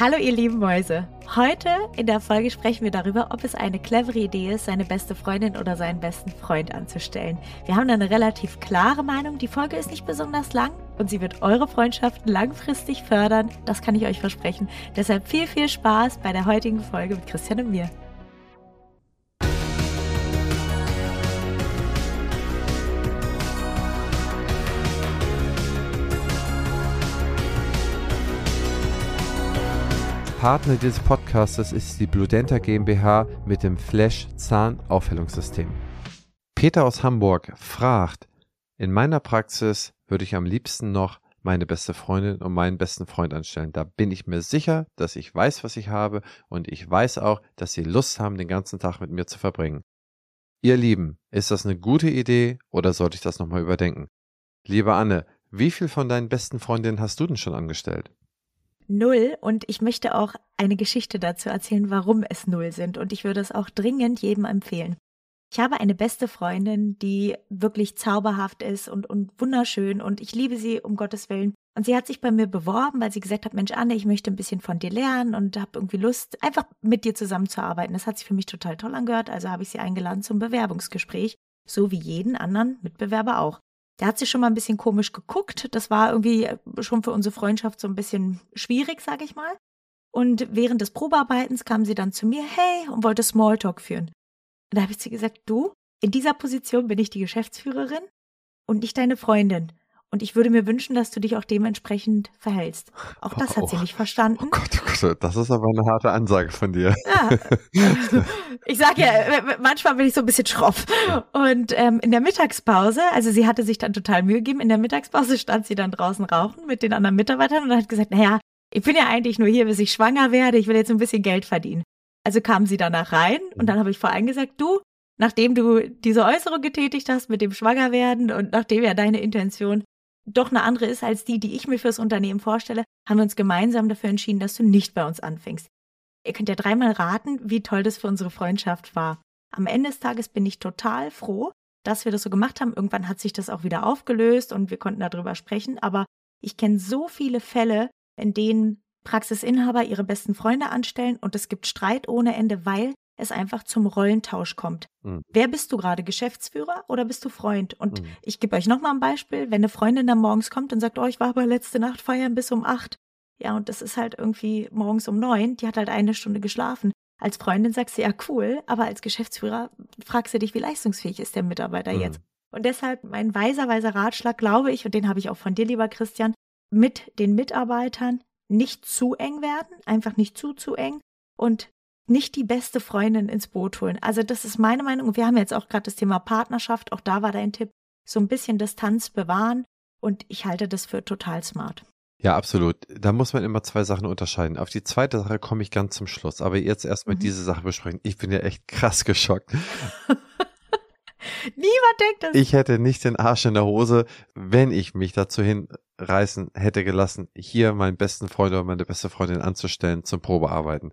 Hallo ihr lieben Mäuse. Heute in der Folge sprechen wir darüber, ob es eine clevere Idee ist, seine beste Freundin oder seinen besten Freund anzustellen. Wir haben da eine relativ klare Meinung. Die Folge ist nicht besonders lang und sie wird eure Freundschaften langfristig fördern. Das kann ich euch versprechen. Deshalb viel, viel Spaß bei der heutigen Folge mit Christian und mir. Partner dieses Podcasts ist die Bludenta GmbH mit dem Flash Zahnaufhellungssystem. Peter aus Hamburg fragt, in meiner Praxis würde ich am liebsten noch meine beste Freundin und meinen besten Freund anstellen. Da bin ich mir sicher, dass ich weiß, was ich habe und ich weiß auch, dass sie Lust haben, den ganzen Tag mit mir zu verbringen. Ihr Lieben, ist das eine gute Idee oder sollte ich das nochmal überdenken? Liebe Anne, wie viel von deinen besten Freundinnen hast du denn schon angestellt? Null und ich möchte auch eine Geschichte dazu erzählen, warum es null sind und ich würde es auch dringend jedem empfehlen. Ich habe eine beste Freundin, die wirklich zauberhaft ist und, und wunderschön und ich liebe sie um Gottes Willen. Und sie hat sich bei mir beworben, weil sie gesagt hat, Mensch, Anne, ich möchte ein bisschen von dir lernen und habe irgendwie Lust, einfach mit dir zusammenzuarbeiten. Das hat sich für mich total toll angehört, also habe ich sie eingeladen zum Bewerbungsgespräch, so wie jeden anderen Mitbewerber auch. Der hat sich schon mal ein bisschen komisch geguckt. Das war irgendwie schon für unsere Freundschaft so ein bisschen schwierig, sag ich mal. Und während des Probearbeitens kam sie dann zu mir, hey, und wollte Smalltalk führen. Und da habe ich zu ihr gesagt, du, in dieser Position bin ich die Geschäftsführerin und nicht deine Freundin. Und ich würde mir wünschen, dass du dich auch dementsprechend verhältst. Auch das hat oh, sie nicht verstanden. Oh Gott, oh Gott, das ist aber eine harte Ansage von dir. Ja. Ich sage ja, manchmal bin ich so ein bisschen schroff. Und ähm, in der Mittagspause, also sie hatte sich dann total Mühe gegeben, in der Mittagspause stand sie dann draußen rauchen mit den anderen Mitarbeitern und hat gesagt, naja, ich bin ja eigentlich nur hier, bis ich schwanger werde, ich will jetzt ein bisschen Geld verdienen. Also kam sie danach rein und dann habe ich vor allem gesagt, du, nachdem du diese Äußerung getätigt hast mit dem Schwangerwerden und nachdem ja deine Intention doch eine andere ist als die, die ich mir fürs Unternehmen vorstelle, haben wir uns gemeinsam dafür entschieden, dass du nicht bei uns anfängst. Ihr könnt ja dreimal raten, wie toll das für unsere Freundschaft war. Am Ende des Tages bin ich total froh, dass wir das so gemacht haben. Irgendwann hat sich das auch wieder aufgelöst und wir konnten darüber sprechen. Aber ich kenne so viele Fälle, in denen Praxisinhaber ihre besten Freunde anstellen und es gibt Streit ohne Ende, weil es einfach zum Rollentausch kommt. Mhm. Wer bist du gerade, Geschäftsführer oder bist du Freund? Und mhm. ich gebe euch nochmal ein Beispiel, wenn eine Freundin dann morgens kommt und sagt, oh, ich war aber letzte Nacht feiern bis um acht. Ja, und das ist halt irgendwie morgens um neun, die hat halt eine Stunde geschlafen. Als Freundin sagst du, ja, cool, aber als Geschäftsführer fragst du dich, wie leistungsfähig ist der Mitarbeiter mhm. jetzt? Und deshalb mein weiser, weiser Ratschlag, glaube ich, und den habe ich auch von dir, lieber Christian, mit den Mitarbeitern nicht zu eng werden, einfach nicht zu, zu eng und nicht die beste Freundin ins Boot holen. Also das ist meine Meinung. Wir haben jetzt auch gerade das Thema Partnerschaft. Auch da war dein Tipp, so ein bisschen Distanz bewahren. Und ich halte das für total smart. Ja, absolut. Da muss man immer zwei Sachen unterscheiden. Auf die zweite Sache komme ich ganz zum Schluss. Aber jetzt erstmal mhm. diese Sache besprechen. Ich bin ja echt krass geschockt. Niemand denkt das. Ich hätte nicht den Arsch in der Hose, wenn ich mich dazu hinreißen hätte gelassen, hier meinen besten Freund oder meine beste Freundin anzustellen zum Probearbeiten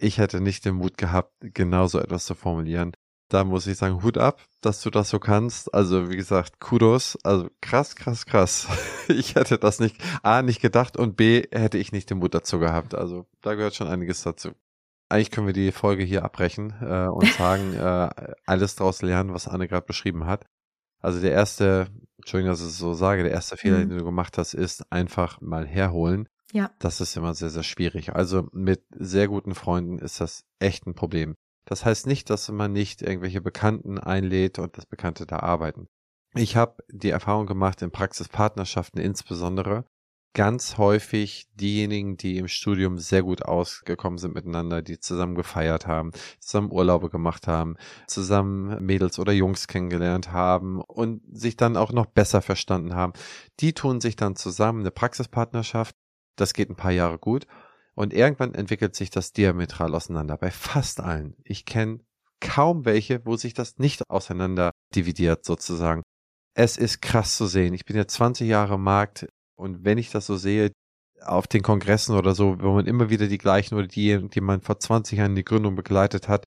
ich hätte nicht den Mut gehabt, genau so etwas zu formulieren. Da muss ich sagen, Hut ab, dass du das so kannst. Also wie gesagt, Kudos. Also krass, krass, krass. Ich hätte das nicht, A, nicht gedacht und B, hätte ich nicht den Mut dazu gehabt. Also da gehört schon einiges dazu. Eigentlich können wir die Folge hier abbrechen äh, und sagen, äh, alles daraus lernen, was Anne gerade beschrieben hat. Also der erste, Entschuldigung, dass ich es so sage, der erste Fehler, mhm. den du gemacht hast, ist einfach mal herholen ja. Das ist immer sehr, sehr schwierig. Also mit sehr guten Freunden ist das echt ein Problem. Das heißt nicht, dass man nicht irgendwelche Bekannten einlädt und das Bekannte da arbeiten. Ich habe die Erfahrung gemacht in Praxispartnerschaften insbesondere, ganz häufig diejenigen, die im Studium sehr gut ausgekommen sind miteinander, die zusammen gefeiert haben, zusammen Urlaube gemacht haben, zusammen Mädels oder Jungs kennengelernt haben und sich dann auch noch besser verstanden haben, die tun sich dann zusammen eine Praxispartnerschaft das geht ein paar Jahre gut. Und irgendwann entwickelt sich das diametral auseinander. Bei fast allen. Ich kenne kaum welche, wo sich das nicht auseinander dividiert sozusagen. Es ist krass zu sehen. Ich bin ja 20 Jahre im Markt und wenn ich das so sehe, auf den Kongressen oder so, wo man immer wieder die gleichen oder die, die man vor 20 Jahren die Gründung begleitet hat,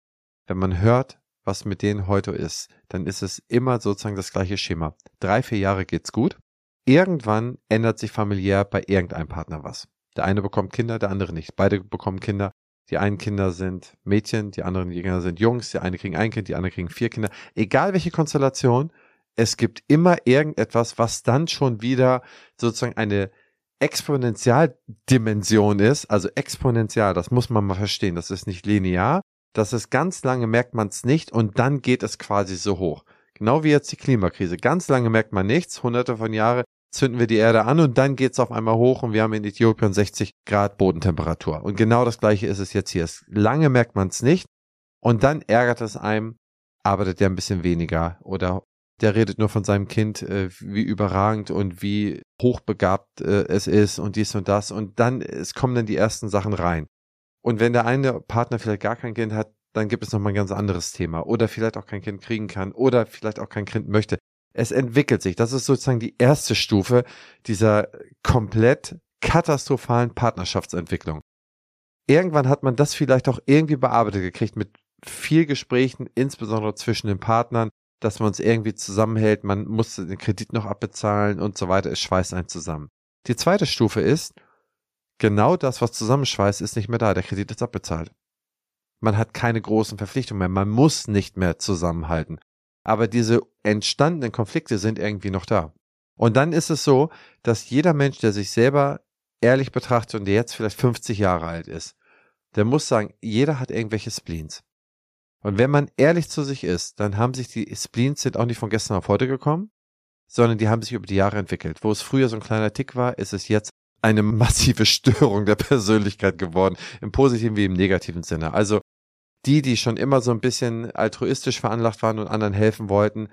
wenn man hört, was mit denen heute ist, dann ist es immer sozusagen das gleiche Schema. Drei, vier Jahre geht's gut irgendwann ändert sich familiär bei irgendeinem Partner was. Der eine bekommt Kinder, der andere nicht. Beide bekommen Kinder. Die einen Kinder sind Mädchen, die anderen Kinder sind Jungs, die eine kriegen ein Kind, die anderen kriegen vier Kinder. Egal welche Konstellation, es gibt immer irgendetwas, was dann schon wieder sozusagen eine Exponentialdimension ist, also exponentiell, das muss man mal verstehen, das ist nicht linear, das ist ganz lange merkt man es nicht und dann geht es quasi so hoch. Genau wie jetzt die Klimakrise. Ganz lange merkt man nichts, hunderte von Jahren zünden wir die Erde an und dann geht es auf einmal hoch und wir haben in Äthiopien 60 Grad Bodentemperatur. Und genau das gleiche ist es jetzt hier. Lange merkt man es nicht und dann ärgert es einem, arbeitet der ein bisschen weniger oder der redet nur von seinem Kind, äh, wie überragend und wie hochbegabt äh, es ist und dies und das. Und dann, es kommen dann die ersten Sachen rein. Und wenn der eine Partner vielleicht gar kein Kind hat, dann gibt es nochmal ein ganz anderes Thema. Oder vielleicht auch kein Kind kriegen kann oder vielleicht auch kein Kind möchte. Es entwickelt sich. Das ist sozusagen die erste Stufe dieser komplett katastrophalen Partnerschaftsentwicklung. Irgendwann hat man das vielleicht auch irgendwie bearbeitet gekriegt mit viel Gesprächen, insbesondere zwischen den Partnern, dass man uns irgendwie zusammenhält, man muss den Kredit noch abbezahlen und so weiter. Es schweißt einen zusammen. Die zweite Stufe ist, genau das, was zusammenschweißt, ist nicht mehr da. Der Kredit ist abbezahlt. Man hat keine großen Verpflichtungen mehr. Man muss nicht mehr zusammenhalten. Aber diese entstandenen Konflikte sind irgendwie noch da. Und dann ist es so, dass jeder Mensch, der sich selber ehrlich betrachtet und der jetzt vielleicht 50 Jahre alt ist, der muss sagen, jeder hat irgendwelche Spleens. Und wenn man ehrlich zu sich ist, dann haben sich die Spleens sind auch nicht von gestern auf heute gekommen, sondern die haben sich über die Jahre entwickelt. Wo es früher so ein kleiner Tick war, ist es jetzt eine massive Störung der Persönlichkeit geworden, im positiven wie im negativen Sinne. Also die, die schon immer so ein bisschen altruistisch veranlagt waren und anderen helfen wollten,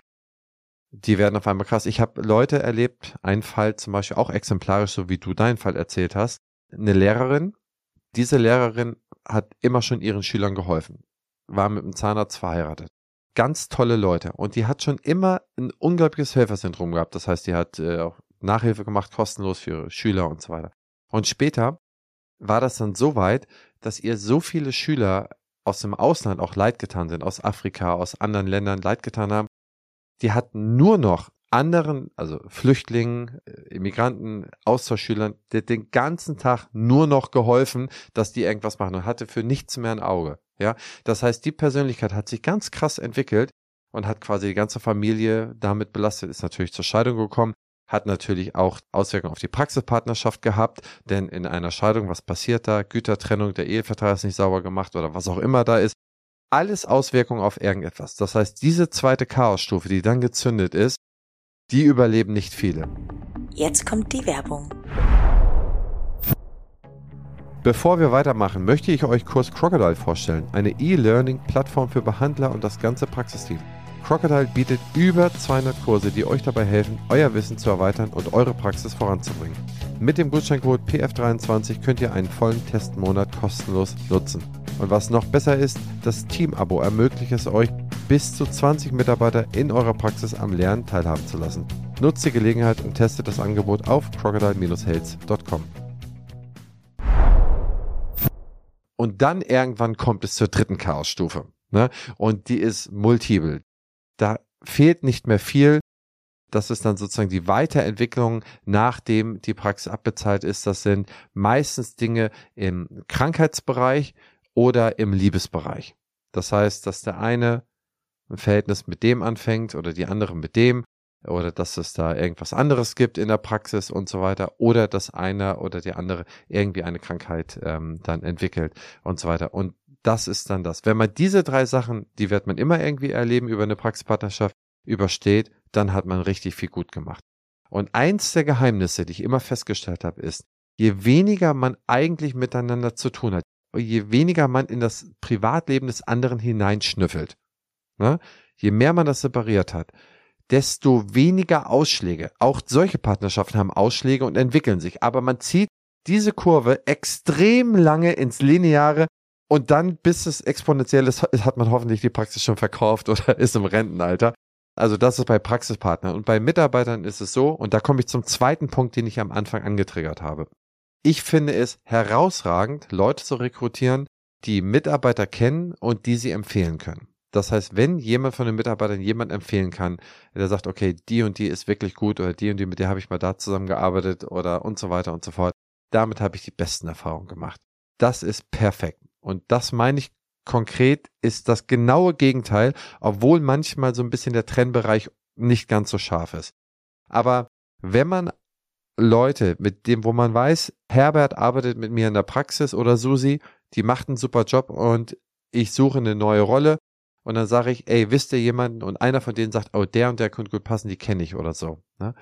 die werden auf einmal krass. Ich habe Leute erlebt, ein Fall zum Beispiel auch exemplarisch, so wie du deinen Fall erzählt hast, eine Lehrerin. Diese Lehrerin hat immer schon ihren Schülern geholfen war mit einem Zahnarzt verheiratet. Ganz tolle Leute. Und die hat schon immer ein unglaubliches Helfersyndrom gehabt. Das heißt, die hat äh, auch Nachhilfe gemacht, kostenlos für ihre Schüler und so weiter. Und später war das dann so weit, dass ihr so viele Schüler aus dem Ausland auch leid getan sind, aus Afrika, aus anderen Ländern leid getan haben. Die hat nur noch anderen, also Flüchtlingen, äh, Immigranten, Austauschschülern, der den ganzen Tag nur noch geholfen, dass die irgendwas machen und hatte für nichts mehr ein Auge. Ja, das heißt, die Persönlichkeit hat sich ganz krass entwickelt und hat quasi die ganze Familie damit belastet, ist natürlich zur Scheidung gekommen, hat natürlich auch Auswirkungen auf die Praxispartnerschaft gehabt, denn in einer Scheidung, was passiert da? Gütertrennung, der Ehevertrag ist nicht sauber gemacht oder was auch immer da ist. Alles Auswirkungen auf irgendetwas. Das heißt, diese zweite Chaosstufe, die dann gezündet ist, die überleben nicht viele. Jetzt kommt die Werbung. Bevor wir weitermachen, möchte ich euch Kurs Crocodile vorstellen, eine E-Learning-Plattform für Behandler und das ganze Praxisteam. Crocodile bietet über 200 Kurse, die euch dabei helfen, euer Wissen zu erweitern und eure Praxis voranzubringen. Mit dem Gutscheincode PF23 könnt ihr einen vollen Testmonat kostenlos nutzen. Und was noch besser ist, das Team-Abo ermöglicht es euch, bis zu 20 Mitarbeiter in eurer Praxis am Lernen teilhaben zu lassen. Nutzt die Gelegenheit und testet das Angebot auf crocodile-health.com. Und dann irgendwann kommt es zur dritten Chaosstufe. Ne? Und die ist multiple. Da fehlt nicht mehr viel. Das ist dann sozusagen die Weiterentwicklung, nachdem die Praxis abbezahlt ist. Das sind meistens Dinge im Krankheitsbereich oder im Liebesbereich. Das heißt, dass der eine ein Verhältnis mit dem anfängt oder die andere mit dem oder dass es da irgendwas anderes gibt in der Praxis und so weiter oder dass einer oder die andere irgendwie eine Krankheit ähm, dann entwickelt und so weiter. Und das ist dann das. Wenn man diese drei Sachen, die wird man immer irgendwie erleben über eine Praxispartnerschaft, übersteht, dann hat man richtig viel gut gemacht. Und eins der Geheimnisse, die ich immer festgestellt habe, ist, je weniger man eigentlich miteinander zu tun hat, je weniger man in das Privatleben des anderen hineinschnüffelt, Ne? Je mehr man das separiert hat, desto weniger Ausschläge. Auch solche Partnerschaften haben Ausschläge und entwickeln sich. Aber man zieht diese Kurve extrem lange ins Lineare und dann, bis es exponentiell ist, hat man hoffentlich die Praxis schon verkauft oder ist im Rentenalter. Also das ist bei Praxispartnern. Und bei Mitarbeitern ist es so, und da komme ich zum zweiten Punkt, den ich am Anfang angetriggert habe. Ich finde es herausragend, Leute zu rekrutieren, die Mitarbeiter kennen und die sie empfehlen können. Das heißt, wenn jemand von den Mitarbeitern jemand empfehlen kann, der sagt, okay, die und die ist wirklich gut oder die und die, mit der habe ich mal da zusammengearbeitet oder und so weiter und so fort, damit habe ich die besten Erfahrungen gemacht. Das ist perfekt. Und das meine ich konkret, ist das genaue Gegenteil, obwohl manchmal so ein bisschen der Trennbereich nicht ganz so scharf ist. Aber wenn man Leute, mit dem, wo man weiß, Herbert arbeitet mit mir in der Praxis oder Susi, die macht einen super Job und ich suche eine neue Rolle und dann sage ich, ey, wisst ihr jemanden und einer von denen sagt, oh, der und der könnte gut passen, die kenne ich oder so. Ne?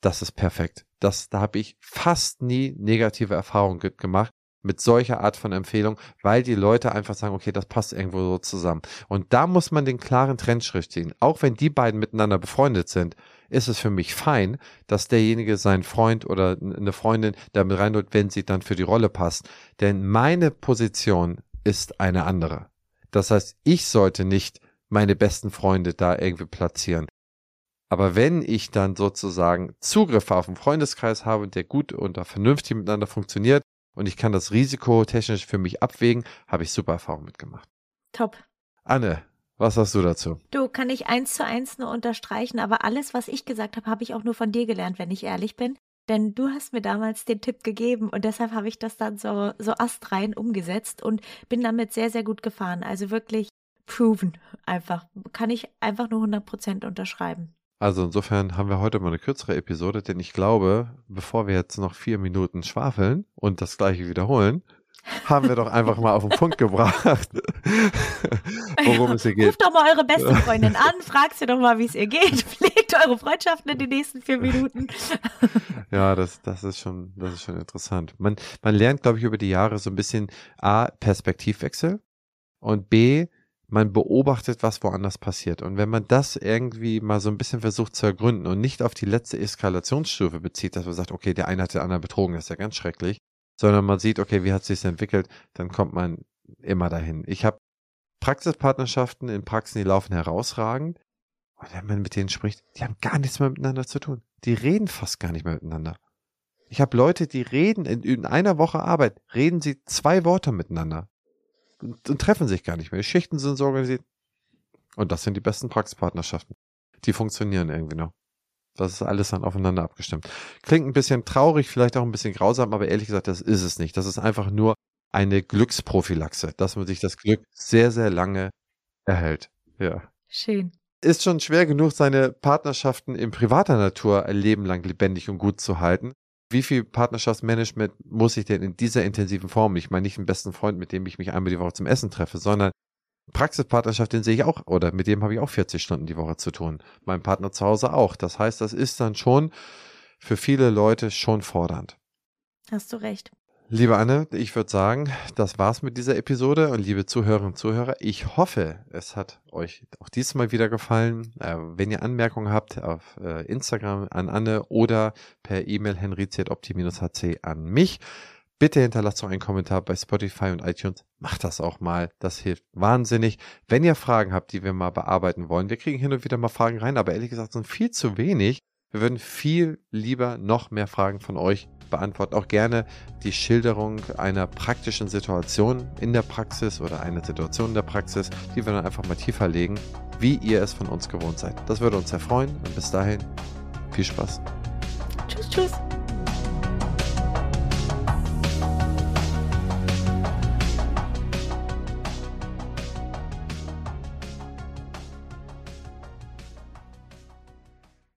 Das ist perfekt. Das, da habe ich fast nie negative Erfahrungen gemacht mit solcher Art von Empfehlung, weil die Leute einfach sagen, okay, das passt irgendwo so zusammen. Und da muss man den klaren Trendschritt ziehen. Auch wenn die beiden miteinander befreundet sind, ist es für mich fein, dass derjenige seinen Freund oder eine Freundin damit reinholt, wenn sie dann für die Rolle passt. Denn meine Position ist eine andere. Das heißt, ich sollte nicht meine besten Freunde da irgendwie platzieren. Aber wenn ich dann sozusagen Zugriff auf einen Freundeskreis habe, der gut und vernünftig miteinander funktioniert und ich kann das Risiko technisch für mich abwägen, habe ich super Erfahrungen mitgemacht. Top. Anne, was hast du dazu? Du, kann ich eins zu eins nur unterstreichen, aber alles, was ich gesagt habe, habe ich auch nur von dir gelernt, wenn ich ehrlich bin. Denn du hast mir damals den Tipp gegeben und deshalb habe ich das dann so, so astrein umgesetzt und bin damit sehr, sehr gut gefahren. Also wirklich proven einfach. Kann ich einfach nur 100 Prozent unterschreiben. Also insofern haben wir heute mal eine kürzere Episode, denn ich glaube, bevor wir jetzt noch vier Minuten schwafeln und das gleiche wiederholen, haben wir doch einfach mal auf den Punkt gebracht, worum es hier geht. Ruft doch mal eure beste Freundin an, fragt sie doch mal, wie es ihr geht, pflegt eure Freundschaften in den nächsten vier Minuten. ja, das, das ist schon, das ist schon interessant. Man, man lernt, glaube ich, über die Jahre so ein bisschen A, Perspektivwechsel und B, man beobachtet, was woanders passiert. Und wenn man das irgendwie mal so ein bisschen versucht zu ergründen und nicht auf die letzte Eskalationsstufe bezieht, dass man sagt, okay, der eine hat den anderen betrogen, das ist ja ganz schrecklich, sondern man sieht, okay, wie hat sich entwickelt, dann kommt man immer dahin. Ich habe Praxispartnerschaften in Praxen, die laufen herausragend. Und wenn man mit denen spricht, die haben gar nichts mehr miteinander zu tun. Die reden fast gar nicht mehr miteinander. Ich habe Leute, die reden in, in, einer Woche Arbeit, reden sie zwei Worte miteinander und, und treffen sich gar nicht mehr. Die Schichten sind so organisiert. Und das sind die besten Praxispartnerschaften. Die funktionieren irgendwie noch. Das ist alles dann aufeinander abgestimmt. Klingt ein bisschen traurig, vielleicht auch ein bisschen grausam, aber ehrlich gesagt, das ist es nicht. Das ist einfach nur eine Glücksprophylaxe, dass man sich das Glück sehr, sehr lange erhält. Ja. Schön. Ist schon schwer genug, seine Partnerschaften in privater Natur ein Leben lang lebendig und gut zu halten. Wie viel Partnerschaftsmanagement muss ich denn in dieser intensiven Form? Ich meine nicht einen besten Freund, mit dem ich mich einmal die Woche zum Essen treffe, sondern Praxispartnerschaft, den sehe ich auch, oder mit dem habe ich auch 40 Stunden die Woche zu tun. Mein Partner zu Hause auch. Das heißt, das ist dann schon für viele Leute schon fordernd. Hast du recht. Liebe Anne, ich würde sagen, das war's mit dieser Episode und liebe Zuhörerinnen und Zuhörer, ich hoffe, es hat euch auch diesmal wieder gefallen. Äh, wenn ihr Anmerkungen habt auf äh, Instagram an Anne oder per E-Mail henriziatopti-hc an mich, Bitte hinterlasst doch einen Kommentar bei Spotify und iTunes. Macht das auch mal. Das hilft wahnsinnig. Wenn ihr Fragen habt, die wir mal bearbeiten wollen, wir kriegen hin und wieder mal Fragen rein, aber ehrlich gesagt sind viel zu wenig. Wir würden viel lieber noch mehr Fragen von euch beantworten. Auch gerne die Schilderung einer praktischen Situation in der Praxis oder einer Situation in der Praxis, die wir dann einfach mal tiefer legen, wie ihr es von uns gewohnt seid. Das würde uns sehr freuen und bis dahin viel Spaß. Tschüss, tschüss.